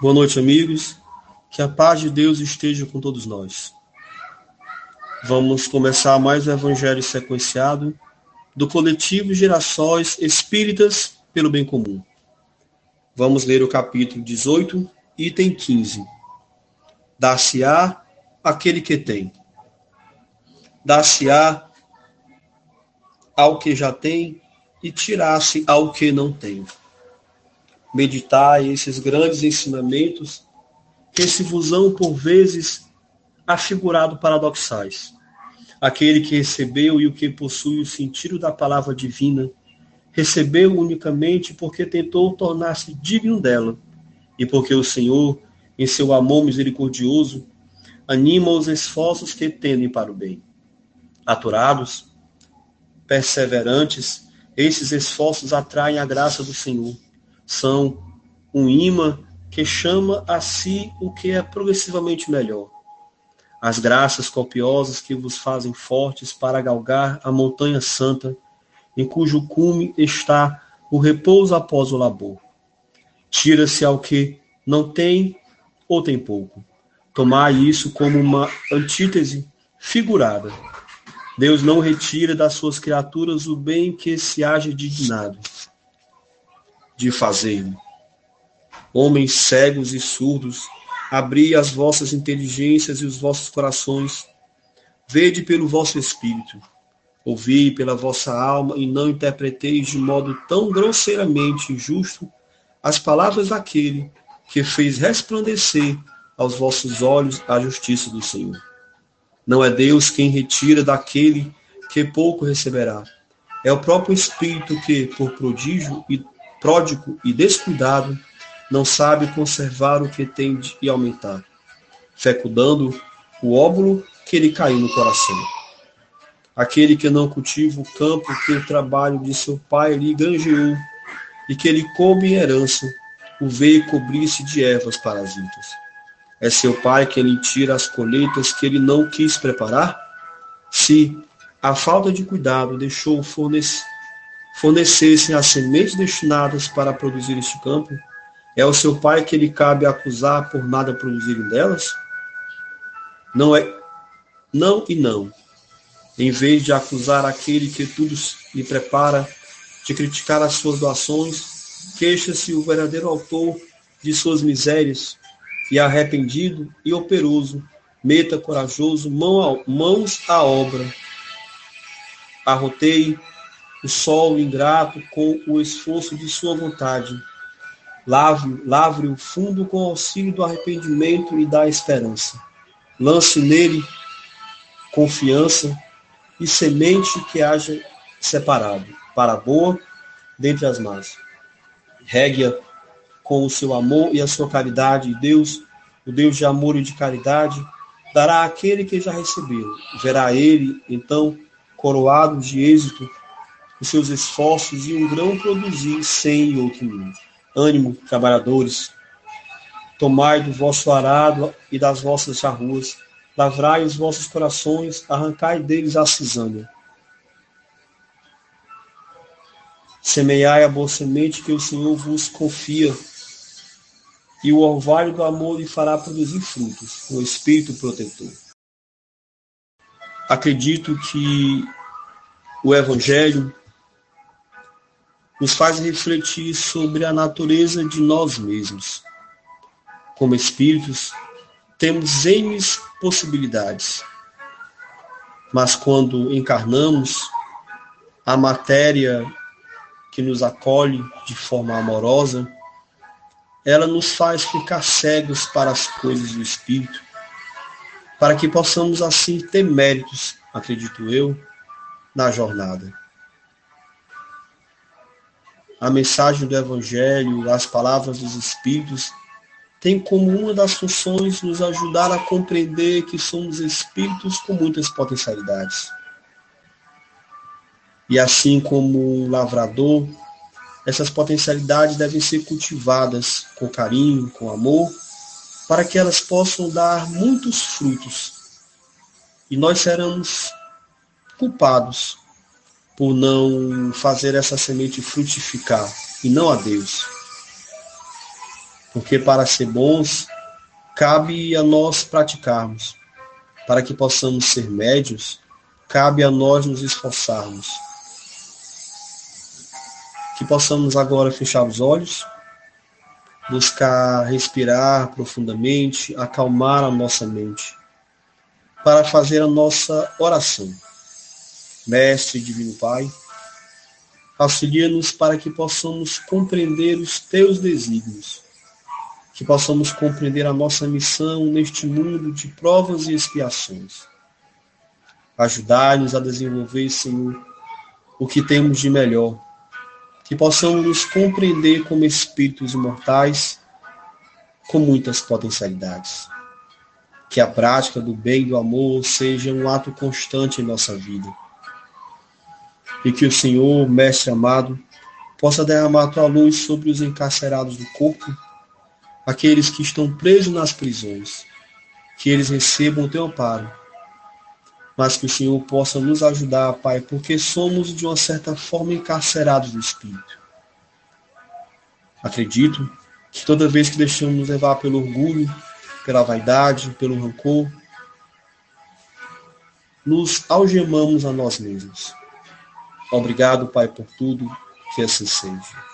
Boa noite, amigos. Que a paz de Deus esteja com todos nós. Vamos começar mais um evangelho sequenciado do coletivo Gerações Espíritas pelo Bem Comum. Vamos ler o capítulo 18, item 15. Dar-se-á aquele que tem. Dar-se-á ao que já tem e tirar-se ao que não tem meditai esses grandes ensinamentos que se vos são por vezes afigurado paradoxais. Aquele que recebeu e o que possui o sentido da palavra divina, recebeu unicamente porque tentou tornar-se digno dela, e porque o Senhor, em seu amor misericordioso, anima os esforços que tendem para o bem. Aturados, perseverantes, esses esforços atraem a graça do Senhor são um imã que chama a si o que é progressivamente melhor. As graças copiosas que vos fazem fortes para galgar a montanha santa, em cujo cume está o repouso após o labor. Tira-se ao que não tem ou tem pouco. Tomai isso como uma antítese figurada. Deus não retira das suas criaturas o bem que se haja dignado de fazê-lo. Homens cegos e surdos, abri as vossas inteligências e os vossos corações, vede pelo vosso espírito, ouvi pela vossa alma e não interpreteis de modo tão grosseiramente injusto as palavras daquele que fez resplandecer aos vossos olhos a justiça do Senhor. Não é Deus quem retira daquele que pouco receberá. É o próprio Espírito que, por prodígio e pródigo e descuidado, não sabe conservar o que tem e aumentar, fecundando o óvulo que lhe caiu no coração. Aquele que não cultiva o campo que o trabalho de seu pai lhe granjeou e que lhe coube em herança, o veio cobrir-se de ervas parasitas. É seu pai que lhe tira as colheitas que ele não quis preparar? Se, a falta de cuidado, deixou fornecer fornecessem as sementes destinadas para produzir este campo, é o seu pai que lhe cabe acusar por nada produzirem delas? Não é não e não. Em vez de acusar aquele que tudo lhe prepara, de criticar as suas doações, queixa-se o verdadeiro autor de suas misérias, e arrependido e operoso, meta corajoso mão mãos à obra. Arroteie o solo ingrato com o esforço de sua vontade. Lave, lavre o fundo com auxílio do arrependimento e da esperança. Lance nele confiança e semente que haja separado, para a boa dentre as más. Regue-a com o seu amor e a sua caridade, e Deus, o Deus de amor e de caridade, dará àquele que já recebeu. Verá ele, então, coroado de êxito os seus esforços e um grão produzir cem e outro mil. Ânimo, trabalhadores, tomai do vosso arado e das vossas charruas, lavrai os vossos corações, arrancai deles a cisânia. Semeai a boa semente que o Senhor vos confia, e o orvalho do amor lhe fará produzir frutos, o Espírito protetor. Acredito que o Evangelho nos faz refletir sobre a natureza de nós mesmos. Como espíritos, temos N possibilidades, mas quando encarnamos, a matéria que nos acolhe de forma amorosa, ela nos faz ficar cegos para as coisas do Espírito, para que possamos assim ter méritos, acredito eu, na jornada a mensagem do Evangelho, as palavras dos Espíritos, tem como uma das funções nos ajudar a compreender que somos espíritos com muitas potencialidades. E assim como um lavrador, essas potencialidades devem ser cultivadas com carinho, com amor, para que elas possam dar muitos frutos. E nós seremos culpados por não fazer essa semente frutificar e não a Deus. Porque para ser bons, cabe a nós praticarmos. Para que possamos ser médios, cabe a nós nos esforçarmos. Que possamos agora fechar os olhos, buscar respirar profundamente, acalmar a nossa mente, para fazer a nossa oração. Mestre Divino Pai, auxilia-nos para que possamos compreender os teus desígnios que possamos compreender a nossa missão neste mundo de provas e expiações. Ajudai-nos a desenvolver, Senhor, o que temos de melhor, que possamos nos compreender como espíritos imortais com muitas potencialidades. Que a prática do bem e do amor seja um ato constante em nossa vida. E que o Senhor, Mestre amado, possa derramar tua luz sobre os encarcerados do corpo aqueles que estão presos nas prisões, que eles recebam o teu amparo, mas que o Senhor possa nos ajudar, Pai, porque somos de uma certa forma encarcerados do Espírito. Acredito que toda vez que deixamos nos levar pelo orgulho, pela vaidade, pelo rancor, nos algemamos a nós mesmos. Obrigado, Pai, por tudo, que assim seja.